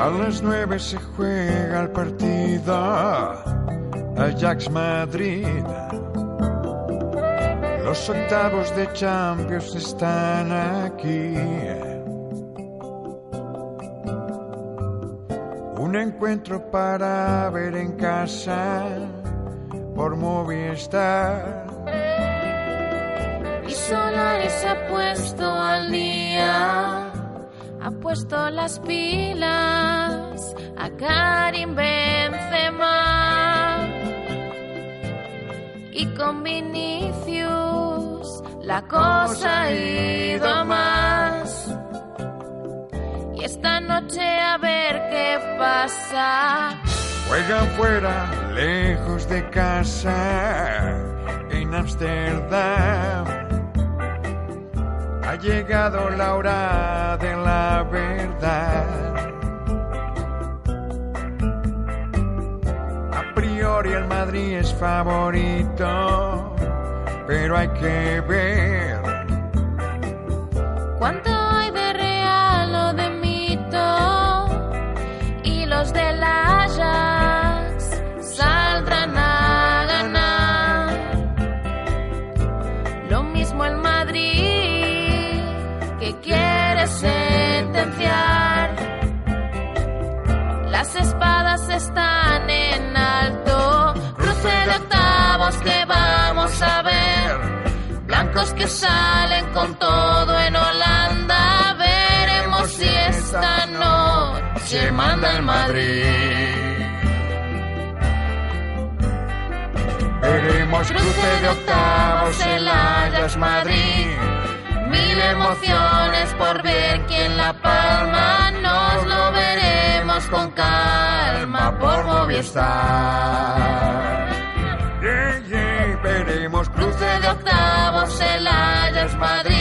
A las nueve se juega el partido. Ajax Madrid. Los octavos de Champions están aquí. Un encuentro para ver en casa por Movistar. Y Solaris ha puesto al día, ha puesto las pilas a Karim Benzema. Y con Vinicius la cosa ha ido a más. Y esta noche a ver qué pasa. Juegan fuera, lejos de casa, en Ámsterdam. Ha llegado la hora de la verdad. Priori el Madrid es favorito, pero hay que ver. ¿Cuánto hay de real o de mito? Y los del Ajax saldrán a ganar. Lo mismo el Madrid que quiere sentenciar. Las espadas están de octavos que vamos a ver. Blancos que salen con todo en Holanda. Veremos si esta noche manda el Madrid. Veremos cruce de octavos el Ajax Madrid. Mil emociones por ver quién la palma. Nos lo veremos con calma por Movistar. Madrid.